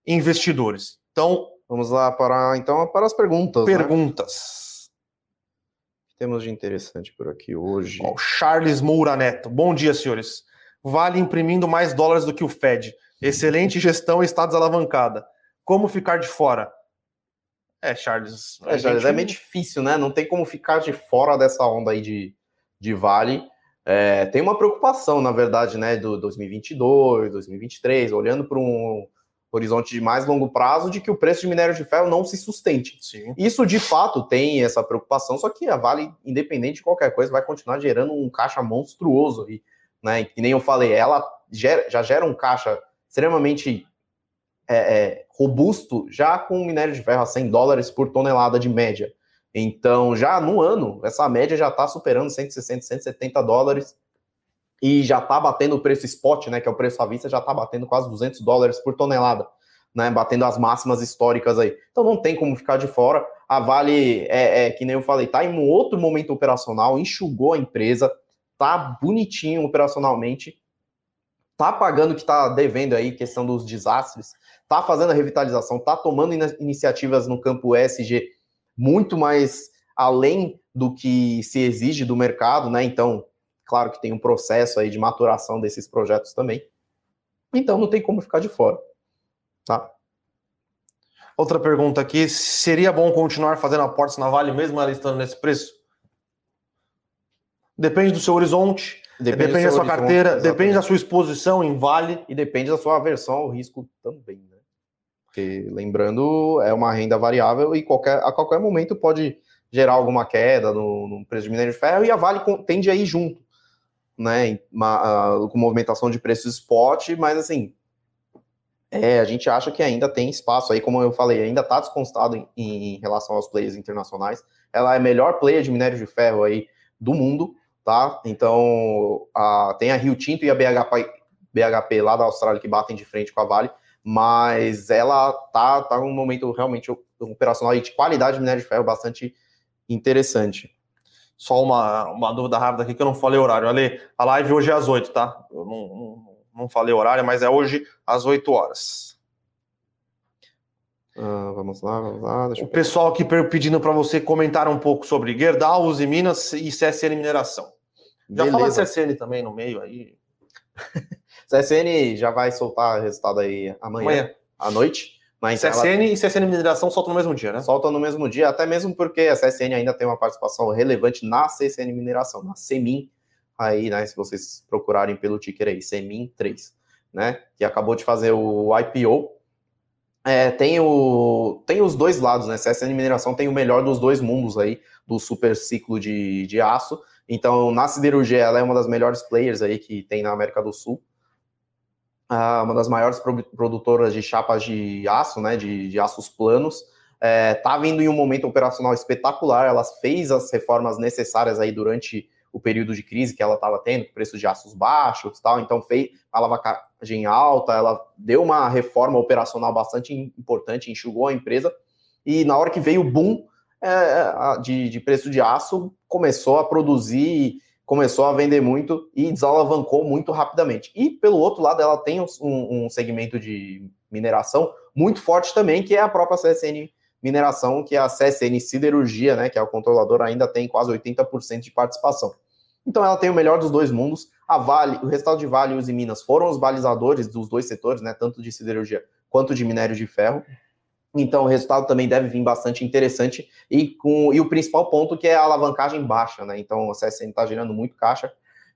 investidores. Então, vamos lá para então para as perguntas. Né? Perguntas. Né? Temos de interessante por aqui hoje. Ó, Charles Moura Neto. Bom dia, senhores. Vale imprimindo mais dólares do que o Fed. Excelente gestão e está desalavancada. Como ficar de fora? É, Charles. É, Charles, gente... é meio difícil, né? Não tem como ficar de fora dessa onda aí de, de Vale. É, tem uma preocupação, na verdade, né, do 2022, 2023, olhando para um horizonte de mais longo prazo, de que o preço de minério de ferro não se sustente. Sim. Isso, de fato, tem essa preocupação, só que a Vale, independente de qualquer coisa, vai continuar gerando um caixa monstruoso aí, né, que nem eu falei, ela gera, já gera um caixa extremamente é, é, robusto, já com minério de ferro a 100 dólares por tonelada de média. Então, já no ano, essa média já está superando 160, 170 dólares e já está batendo o preço spot, né, que é o preço à vista, já está batendo quase 200 dólares por tonelada, né, batendo as máximas históricas aí. Então, não tem como ficar de fora. A Vale, é, é que nem eu falei, está em um outro momento operacional, enxugou a empresa, tá bonitinho operacionalmente, tá pagando o que está devendo aí, questão dos desastres, tá fazendo a revitalização, tá tomando in iniciativas no campo ESG muito mais além do que se exige do mercado, né? Então, claro que tem um processo aí de maturação desses projetos também. Então, não tem como ficar de fora, tá? Outra pergunta aqui: seria bom continuar fazendo aportes na Vale mesmo ela estando nesse preço? Depende do seu horizonte, depende, depende da sua carteira, exatamente. depende da sua exposição em Vale. E depende da sua aversão ao risco também, né? Porque, lembrando, é uma renda variável e qualquer, a qualquer momento pode gerar alguma queda no, no preço de minério de ferro e a Vale tende a ir junto, né? Uma, uh, com movimentação de preços spot, mas assim, é, a gente acha que ainda tem espaço aí, como eu falei, ainda está desconstado em, em, relação aos players internacionais. Ela é a melhor player de minério de ferro aí do mundo, tá? Então, a, tem a Rio Tinto e a BHP, BHP lá da Austrália que batem de frente com a Vale mas ela tá, tá um momento realmente operacional e de qualidade de minério de ferro bastante interessante. Só uma, uma dúvida rápida aqui que eu não falei horário. Ali, a live hoje é às 8, tá? Eu não, não, não falei horário, mas é hoje às 8 horas. Ah, vamos lá, vamos lá. o pessoal aqui pedindo para você comentar um pouco sobre Gerdau, Uzi Minas e CSN Mineração. Já Beleza. fala CSN também no meio aí. CSN já vai soltar resultado aí amanhã, amanhã. à noite. Mas CSN ela... e CSN Mineração soltam no mesmo dia, né? Soltam no mesmo dia, até mesmo porque a CSN ainda tem uma participação relevante na CSN Mineração, na CEMIN, aí, né, se vocês procurarem pelo ticker aí, CEMIN 3. né, que acabou de fazer o IPO, é, tem, o, tem os dois lados, né? CSN Mineração tem o melhor dos dois mundos aí, do super ciclo de, de aço. Então, na siderurgia, ela é uma das melhores players aí que tem na América do Sul. Ah, uma das maiores produtoras de chapas de aço, né? De, de aços planos. É, tá vindo em um momento operacional espetacular. Ela fez as reformas necessárias aí durante o período de crise que ela estava tendo, preços de aços baixos tal, então fez alavancagem alta, ela deu uma reforma operacional bastante importante, enxugou a empresa, e na hora que veio o boom é, de, de preço de aço, começou a produzir, começou a vender muito e desalavancou muito rapidamente. E pelo outro lado, ela tem um, um segmento de mineração muito forte também, que é a própria CSN mineração, que é a CSN Siderurgia, né, que é o controlador, ainda tem quase 80% de participação. Então ela tem o melhor dos dois mundos. A Vale, o resultado de Vale e os Minas foram os balizadores dos dois setores, né, tanto de siderurgia quanto de minério de ferro. Então o resultado também deve vir bastante interessante e com e o principal ponto que é a alavancagem baixa, né? Então a CSN está gerando muito caixa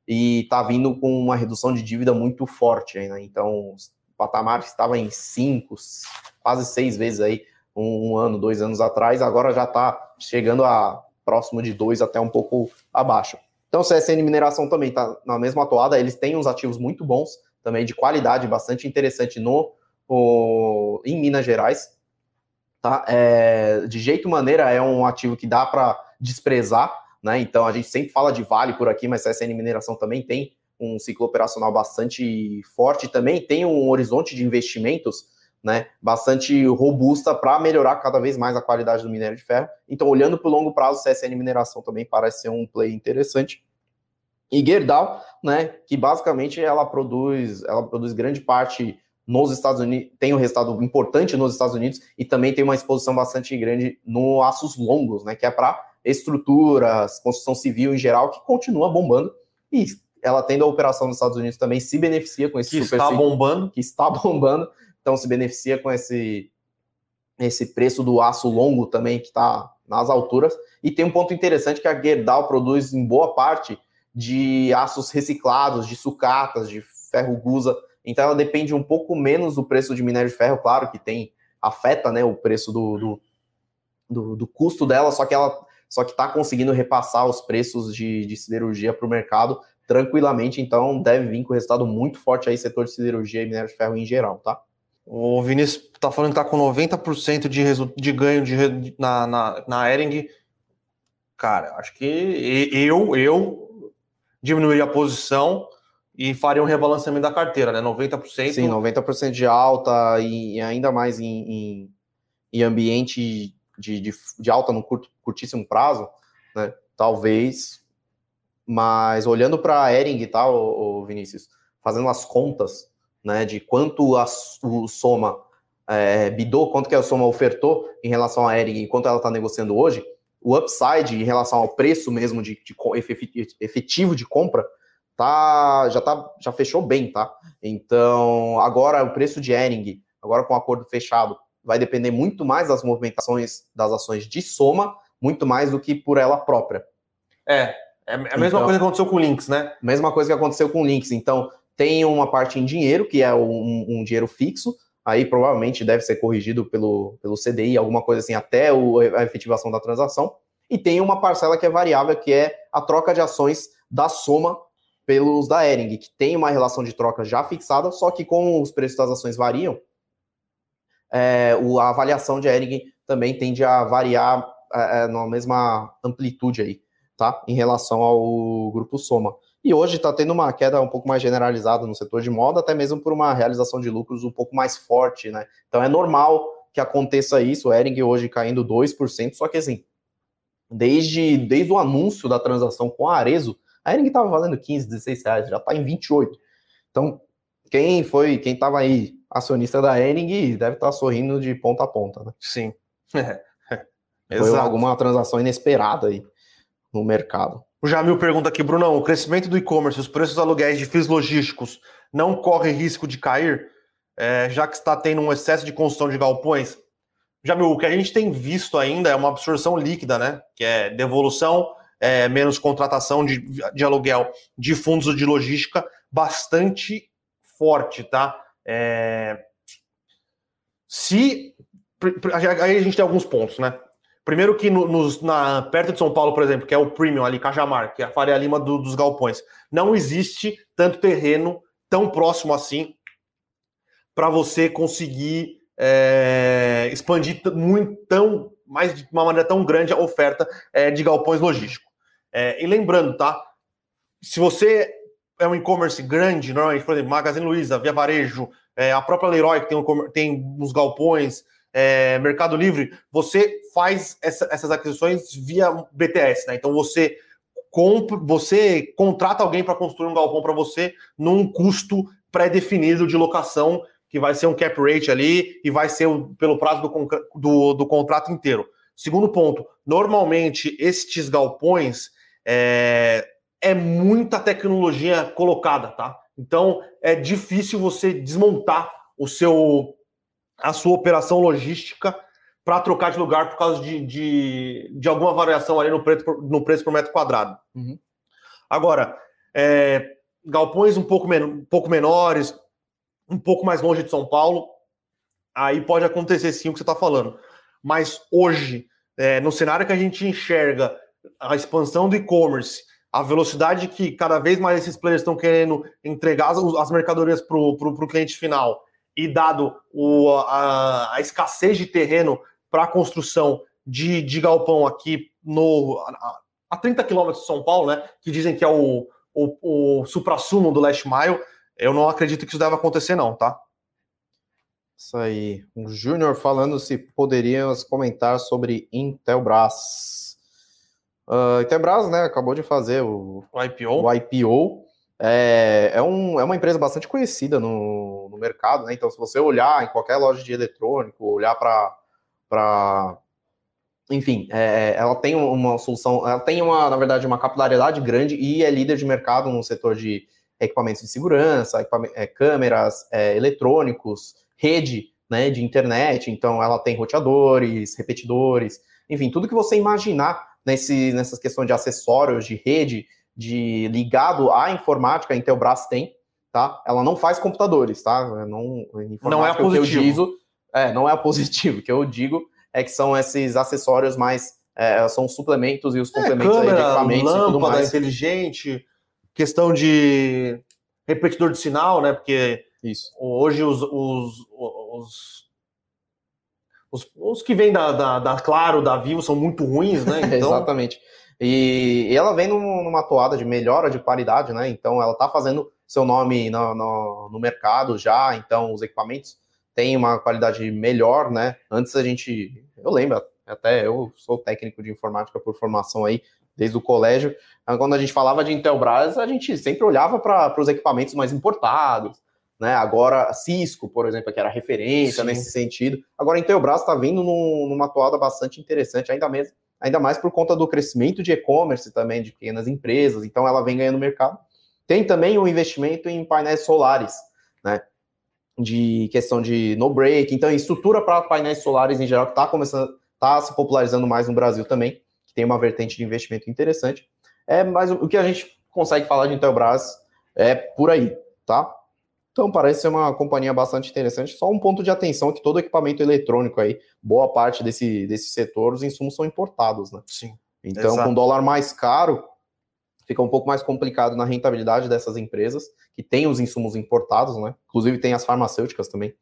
e está vindo com uma redução de dívida muito forte, né? Então o patamar estava em cinco, quase seis vezes aí um, um ano, dois anos atrás, agora já está chegando a próximo de dois, até um pouco abaixo. Então, o CSN Mineração também está na mesma toada, eles têm uns ativos muito bons, também de qualidade bastante interessante no, o, em Minas Gerais. Tá? É, de jeito maneira, é um ativo que dá para desprezar, né? Então, a gente sempre fala de Vale por aqui, mas CSN Mineração também tem um ciclo operacional bastante forte, também tem um horizonte de investimentos né, bastante robusta para melhorar cada vez mais a qualidade do minério de ferro. Então, olhando para o longo prazo, CSN Mineração também parece ser um play interessante. E Gerdau, né, que basicamente ela produz, ela produz grande parte nos Estados Unidos, tem um resultado importante nos Estados Unidos e também tem uma exposição bastante grande no aços longos, né, que é para estruturas, construção civil em geral, que continua bombando. E ela tendo a operação nos Estados Unidos também se beneficia com esse que super está ciclo, bombando, que está bombando então se beneficia com esse, esse preço do aço longo também, que está nas alturas. E tem um ponto interessante que a Gerdau produz em boa parte de aços reciclados, de sucatas, de ferro gusa. Então ela depende um pouco menos do preço de minério de ferro, claro que tem afeta né, o preço do, do, do, do custo dela, só que ela só que está conseguindo repassar os preços de, de siderurgia para o mercado tranquilamente, então deve vir com resultado muito forte aí setor de siderurgia e minério de ferro em geral, tá? O Vinícius está falando que está com 90% de, de ganho de, na, na, na Ering. Cara, acho que eu, eu diminuiria a posição e faria um rebalanceamento da carteira, né? 90%. Sim, 90% de alta e ainda mais em, em, em ambiente de, de, de, alta no curto, curtíssimo prazo, né? Talvez. Mas olhando para a Ering e tal, Vinícius, fazendo as contas, né, de quanto a, o Soma é, bidou, quanto que a Soma ofertou em relação à Ering, enquanto ela está negociando hoje, o upside em relação ao preço mesmo de, de efetivo de compra tá, já, tá, já fechou bem, tá? Então, agora o preço de Ering, agora com o acordo fechado, vai depender muito mais das movimentações das ações de Soma, muito mais do que por ela própria. É, é a mesma então, coisa que aconteceu com o Lynx, né? Mesma coisa que aconteceu com o Lynx. Então, tem uma parte em dinheiro, que é um, um dinheiro fixo, aí provavelmente deve ser corrigido pelo, pelo CDI, alguma coisa assim, até o, a efetivação da transação. E tem uma parcela que é variável, que é a troca de ações da soma pelos da Ering, que tem uma relação de troca já fixada, só que como os preços das ações variam, é, a avaliação de Ering também tende a variar é, é, na mesma amplitude aí, tá? Em relação ao grupo Soma. E hoje está tendo uma queda um pouco mais generalizada no setor de moda, até mesmo por uma realização de lucros um pouco mais forte, né? Então é normal que aconteça isso, o Ering hoje caindo 2%, só que assim, desde, desde o anúncio da transação com a Arezo, a Ering estava valendo 15, 16 reais, já está em 28. Então, quem foi, quem estava aí acionista da Ering deve estar tá sorrindo de ponta a ponta, né? Sim. É. Foi alguma transação inesperada aí no mercado. O Jamil pergunta aqui, Brunão, o crescimento do e-commerce, os preços aluguéis de FIIs logísticos não corre risco de cair, é, já que está tendo um excesso de construção de galpões? Jamil, o que a gente tem visto ainda é uma absorção líquida, né? Que é devolução, é, menos contratação de, de aluguel de fundos de logística bastante forte, tá? É... Se. Aí a gente tem alguns pontos, né? Primeiro que no, na, perto de São Paulo, por exemplo, que é o Premium ali, Cajamar, que é a Faria Lima do, dos galpões, não existe tanto terreno tão próximo assim para você conseguir é, expandir muito, tão, mais de uma maneira tão grande a oferta é, de galpões logísticos. É, e lembrando, tá? Se você é um e-commerce grande, normalmente, por exemplo, Magazine Luiza, Via Varejo, é, a própria Leroy, que tem, um, tem uns galpões, é, Mercado Livre, você faz essa, essas aquisições via BTS, né? Então você compra, você contrata alguém para construir um galpão para você num custo pré-definido de locação, que vai ser um cap rate ali e vai ser o, pelo prazo do, do, do, contrato inteiro. Segundo ponto, normalmente estes galpões é, é muita tecnologia colocada, tá? Então é difícil você desmontar o seu a sua operação logística para trocar de lugar por causa de, de, de, alguma variação ali no preço, no preço por metro quadrado. Uhum. Agora, é, galpões um pouco, men um pouco menores, um pouco mais longe de São Paulo, aí pode acontecer sim o que você está falando. Mas hoje, é, no cenário que a gente enxerga a expansão do e-commerce, a velocidade que cada vez mais esses players estão querendo entregar as, as mercadorias para o cliente final e dado o, a, a, escassez de terreno para a construção de, de galpão aqui no, a, a 30 quilômetros de São Paulo, né, que dizem que é o, o, o supra-sumo do Last Mile, eu não acredito que isso deve acontecer não, tá? Isso aí. O Júnior falando se poderíamos comentar sobre Intelbras. Uh, Intelbras, né, acabou de fazer o, o IPO. O IPO. É, é, um, é uma empresa bastante conhecida no, no mercado, né? Então, se você olhar em qualquer loja de eletrônico, olhar para. Enfim, é, ela tem uma solução, ela tem uma, na verdade, uma capilaridade grande e é líder de mercado no setor de equipamentos de segurança, equipamentos, é, câmeras, é, eletrônicos, rede né, de internet, então ela tem roteadores, repetidores, enfim, tudo que você imaginar nesse, nessas questões de acessórios, de rede, de ligado à informática, a Intelbras tem, tá? Ela não faz computadores, tá? Não, não é positivo. é, não é positivo. O que eu digo é que são esses acessórios mais é, são suplementos e os é, complementos é, câmera, de equipamentos lâmpada, e tudo mais. inteligente, questão de repetidor de sinal, né? Porque Isso. hoje os, os, os os, os, que vêm da, da, da, Claro, da Vivo, são muito ruins, né? Então... Exatamente. E, e ela vem num, numa toada de melhora de qualidade, né? Então ela está fazendo seu nome no, no, no, mercado já, então os equipamentos têm uma qualidade melhor, né? Antes a gente, eu lembro, até eu sou técnico de informática por formação aí, desde o colégio, quando a gente falava de Intelbras, a gente sempre olhava para os equipamentos mais importados, né? Agora, Cisco, por exemplo, que era referência Sim. nesse sentido. Agora, a Intelbras está vindo num, numa toada bastante interessante, ainda mesmo ainda mais por conta do crescimento de e-commerce também, de pequenas empresas, então ela vem ganhando mercado. Tem também o um investimento em painéis solares, né? De questão de no break, então estrutura para painéis solares em geral que está começando, está se popularizando mais no Brasil também, que tem uma vertente de investimento interessante. É, mas o que a gente consegue falar de Intelbras é por aí, tá? Então parece ser uma companhia bastante interessante. Só um ponto de atenção que todo equipamento eletrônico aí, boa parte desse, desse setor, os insumos são importados, né? Sim. Então, Exato. com dólar mais caro, fica um pouco mais complicado na rentabilidade dessas empresas que têm os insumos importados, né? Inclusive tem as farmacêuticas também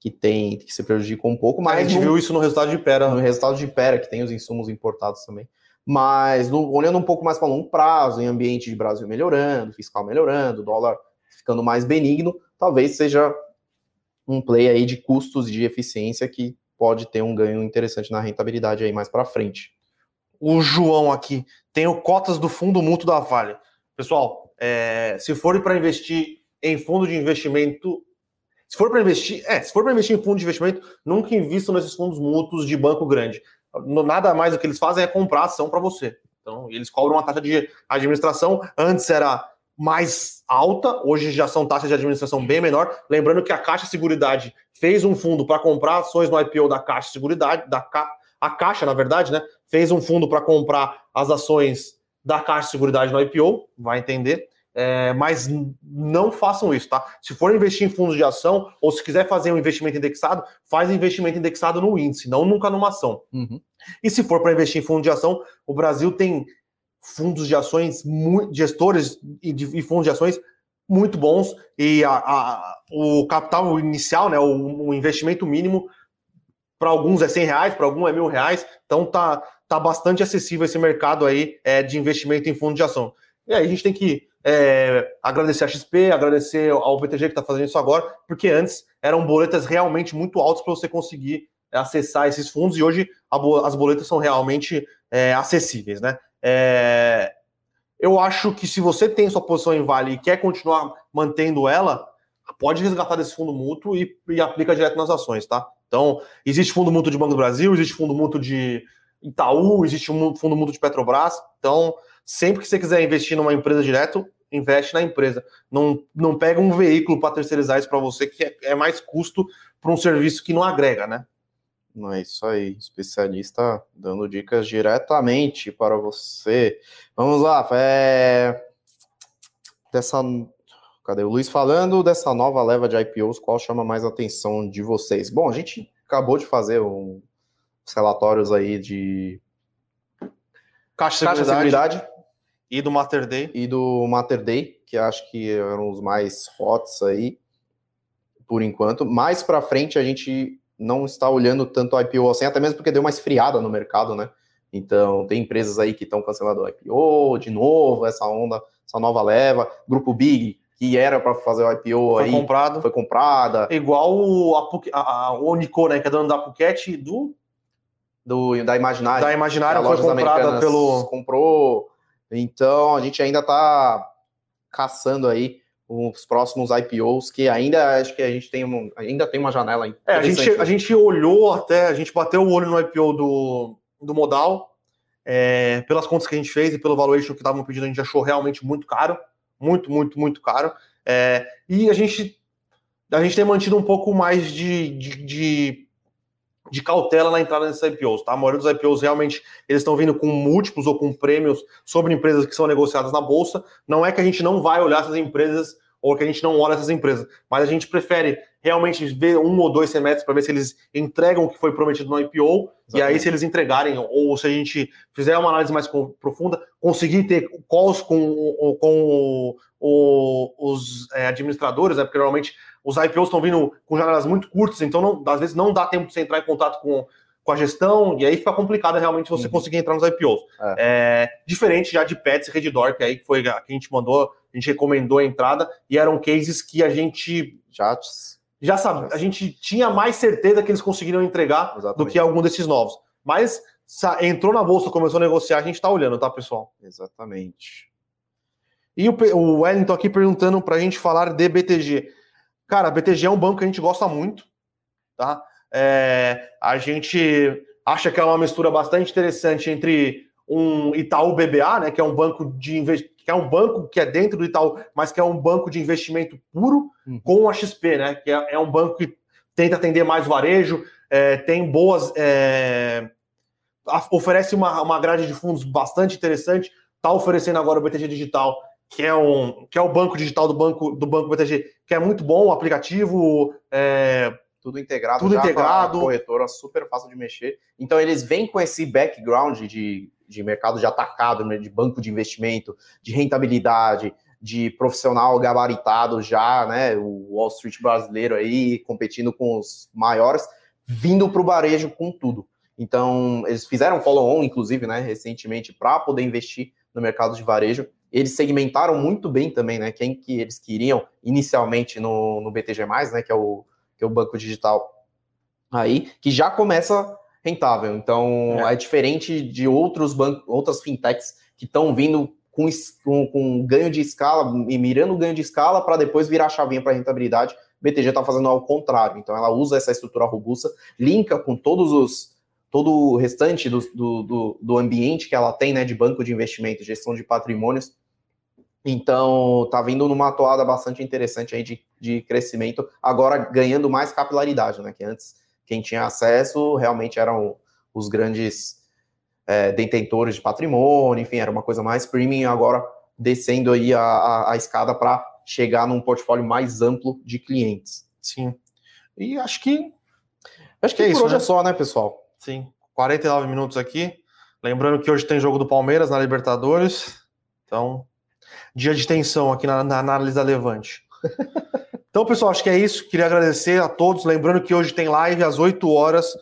que tem que se prejudicam um pouco, mas a gente no, viu isso no resultado de Pera, no resultado de Pera que tem os insumos importados também. Mas no, olhando um pouco mais para longo prazo, em ambiente de Brasil melhorando, fiscal melhorando, dólar ficando mais benigno, talvez seja um play aí de custos de eficiência que pode ter um ganho interessante na rentabilidade aí mais para frente. O João aqui tem o cotas do fundo mútuo da Vale. Pessoal, é, se for para investir em fundo de investimento, se for para investir, é, se for para investir em fundo de investimento, nunca invistam nesses fundos mútuos de banco grande. Nada mais o que eles fazem é comprar ação para você. Então, eles cobram uma taxa de administração. Antes era mais alta, hoje já são taxas de administração bem menor. Lembrando que a Caixa Seguridade fez um fundo para comprar ações no IPO da Caixa Seguridade, da Ca... a Caixa, na verdade, né? Fez um fundo para comprar as ações da Caixa Seguridade no IPO, vai entender. é, mas não façam isso, tá? Se for investir em fundos de ação, ou se quiser fazer um investimento indexado, faz investimento indexado no índice, não nunca numa ação. Uhum. E se for para investir em fundo de ação, o Brasil tem fundos de ações, gestores e, de, e fundos de ações muito bons, e a, a, o capital inicial, né, o, o investimento mínimo, para alguns é 100 reais, para alguns é mil reais, então tá, tá bastante acessível esse mercado aí é, de investimento em fundo de ação. E aí a gente tem que é, agradecer a XP, agradecer ao BTG que está fazendo isso agora, porque antes eram boletas realmente muito altas para você conseguir acessar esses fundos e hoje as boletas são realmente é, acessíveis, né? É, eu acho que se você tem sua posição em Vale e quer continuar mantendo ela, pode resgatar desse fundo mútuo e, e aplica direto nas ações, tá? Então, existe fundo mútuo de Banco do Brasil, existe fundo mútuo de Itaú, existe um fundo mútuo de Petrobras. Então, sempre que você quiser investir numa empresa direto, investe na empresa. Não, não pega um veículo para terceirizar isso para você, que é, é mais custo para um serviço que não agrega, né? Não é isso aí, especialista dando dicas diretamente para você. Vamos lá, é... dessa cadê o Luiz falando dessa nova leva de IPOs, qual chama mais atenção de vocês? Bom, a gente acabou de fazer um, uns relatórios aí de Caixa, Caixa Seguridade, Seguridade e do Mater Day e do Mater Day, que acho que eram os mais hots aí por enquanto. Mais para frente a gente não está olhando tanto o IPO assim, até mesmo porque deu uma esfriada no mercado, né? Então, tem empresas aí que estão cancelando o IPO de novo, essa onda, essa nova leva. Grupo Big, que era para fazer o IPO foi aí, comprado. foi comprada. Igual o, a, a, o Unico, né, que é dono da Phuket do... do da Imaginária. Da Imaginária foi comprada pelo... Comprou. Então, a gente ainda está caçando aí os próximos IPOs, que ainda acho que a gente tem, um, ainda tem uma janela é, a gente, a gente olhou até, a gente bateu o olho no IPO do, do Modal, é, pelas contas que a gente fez e pelo valuation que estavam pedindo, a gente achou realmente muito caro, muito, muito, muito caro. É, e a gente, a gente tem mantido um pouco mais de, de, de, de cautela na entrada nesses IPOs, tá? A maioria dos IPOs realmente eles estão vindo com múltiplos ou com prêmios sobre empresas que são negociadas na bolsa. Não é que a gente não vai olhar essas empresas ou que a gente não olha essas empresas, mas a gente prefere realmente ver um ou dois semestres para ver se eles entregam o que foi prometido no IPO, Exatamente. e aí se eles entregarem, ou se a gente fizer uma análise mais profunda, conseguir ter calls com, com o, os é, administradores, né, porque normalmente os IPOs estão vindo com janelas muito curtas, então não, às vezes não dá tempo de você entrar em contato com, com a gestão, e aí fica complicado realmente você uhum. conseguir entrar nos IPOs. É. É, diferente já de Pets e Redditor, que aí foi a que a gente mandou a gente recomendou a entrada e eram cases que a gente já já sabe, a gente tinha mais certeza que eles conseguiriam entregar Exatamente. do que algum desses novos. Mas entrou na bolsa, começou a negociar, a gente está olhando, tá, pessoal? Exatamente. E o, o Wellington aqui perguntando para a gente falar de BTG. Cara, a BTG é um banco que a gente gosta muito, tá? É, a gente acha que é uma mistura bastante interessante entre um Itaú BBA, né, que é um banco de investimento que é um banco que é dentro do Itaú, mas que é um banco de investimento puro, uhum. com a XP, né? Que é, é, um banco que tenta atender mais varejo, é, tem boas. É, oferece uma, uma grade de fundos bastante interessante, está oferecendo agora o BTG Digital, que é, um, que é o banco digital do banco do banco BTG, que é muito bom, o aplicativo. É, tudo integrado, tudo integrado, corretora super fácil de mexer. Então eles vêm com esse background de de mercado de atacado, né, de banco de investimento, de rentabilidade, de profissional gabaritado já, né? O Wall Street brasileiro aí competindo com os maiores, vindo para o varejo com tudo. Então, eles fizeram follow-on, inclusive, né, recentemente, para poder investir no mercado de varejo. Eles segmentaram muito bem também, né? Quem que eles queriam inicialmente no, no BTG, né? Que é o, que é o banco digital aí, que já começa rentável. Então, é, é diferente de outros bancos, outras fintechs que estão vindo com, com, com, ganho de escala e mirando o ganho de escala para depois virar a chavinha para rentabilidade. BTG está fazendo ao contrário. Então, ela usa essa estrutura robusta, linka com todos os todo o restante do, do, do, do ambiente que ela tem, né, de banco de investimento, gestão de patrimônios. Então, tá vindo numa toada bastante interessante aí de, de crescimento, agora ganhando mais capilaridade, né? Que antes quem tinha acesso realmente eram os grandes é, detentores de patrimônio, enfim, era uma coisa mais premium, agora descendo aí a, a, a escada para chegar num portfólio mais amplo de clientes. Sim. E acho que. Acho que, que é isso, hoje né? é só, né, pessoal? Sim. 49 minutos aqui. Lembrando que hoje tem jogo do Palmeiras na Libertadores. Então, dia de tensão aqui na, na análise da Levante. então, pessoal, acho que é isso. Queria agradecer a todos. Lembrando que hoje tem live às 8 horas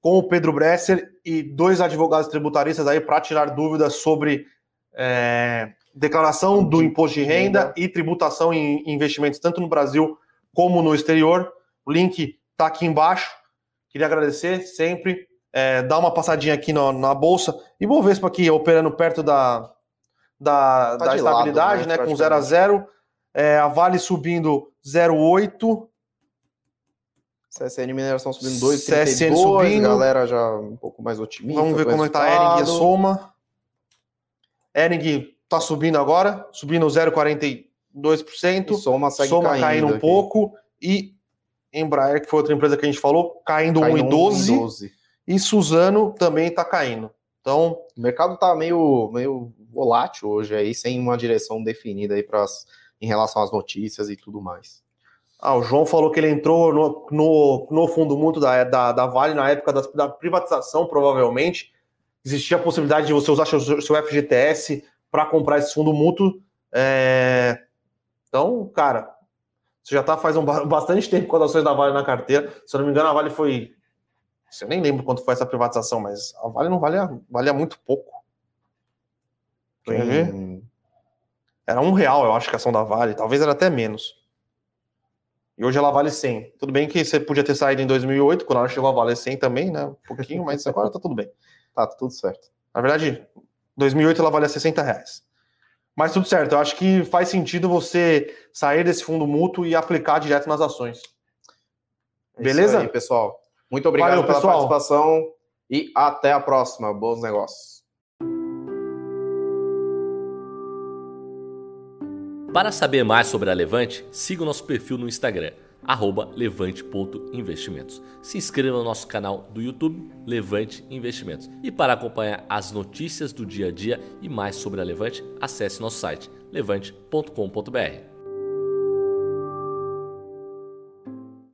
com o Pedro Bresser e dois advogados tributaristas aí para tirar dúvidas sobre é, declaração do imposto de renda e tributação em investimentos, tanto no Brasil como no exterior. O link está aqui embaixo. Queria agradecer sempre. É, dar uma passadinha aqui na, na bolsa. E Bovespa aqui operando perto da, da, tá da estabilidade, lado, né, né com 0 a 0 é, A Vale subindo 0,8. CSN Mineração subindo 2,32. CSN subindo. Galera já um pouco mais otimista. Vamos ver como está a Ering Soma. Ering está subindo agora, subindo 0,42%. E Soma segue Soma caindo, caindo um aqui. pouco. E Embraer, que foi outra empresa que a gente falou, caindo, caindo 1,12. E Suzano também está caindo. Então, o mercado está meio, meio volátil hoje aí, sem uma direção definida aí para em relação às notícias e tudo mais. Ah, o João falou que ele entrou no, no, no fundo mútuo da, da, da Vale na época da, da, privatização, provavelmente. Existia a possibilidade de você usar seu, seu FGTS para comprar esse fundo mútuo. É... Então, cara, você já está faz um, bastante tempo com as ações da Vale na carteira. Se eu não me engano, a Vale foi. Eu nem lembro quanto foi essa privatização, mas a Vale não valia, valia muito pouco. Quer ver? Era um real, eu acho, que a ação da Vale. Talvez era até menos. E hoje ela vale 100. Tudo bem que você podia ter saído em 2008, quando ela chegou a valer 100 também, né? Um pouquinho, mas agora tá tudo bem. Tá tudo certo. Na verdade, 2008 ela valia 60 reais. Mas tudo certo, eu acho que faz sentido você sair desse fundo mútuo e aplicar direto nas ações. É Beleza? aí, pessoal. Muito obrigado Valeu, pela pessoal. participação e até a próxima. Bons negócios. Para saber mais sobre a Levante, siga o nosso perfil no Instagram, levante.investimentos. Se inscreva no nosso canal do YouTube, Levante Investimentos. E para acompanhar as notícias do dia a dia e mais sobre a Levante, acesse nosso site levante.com.br.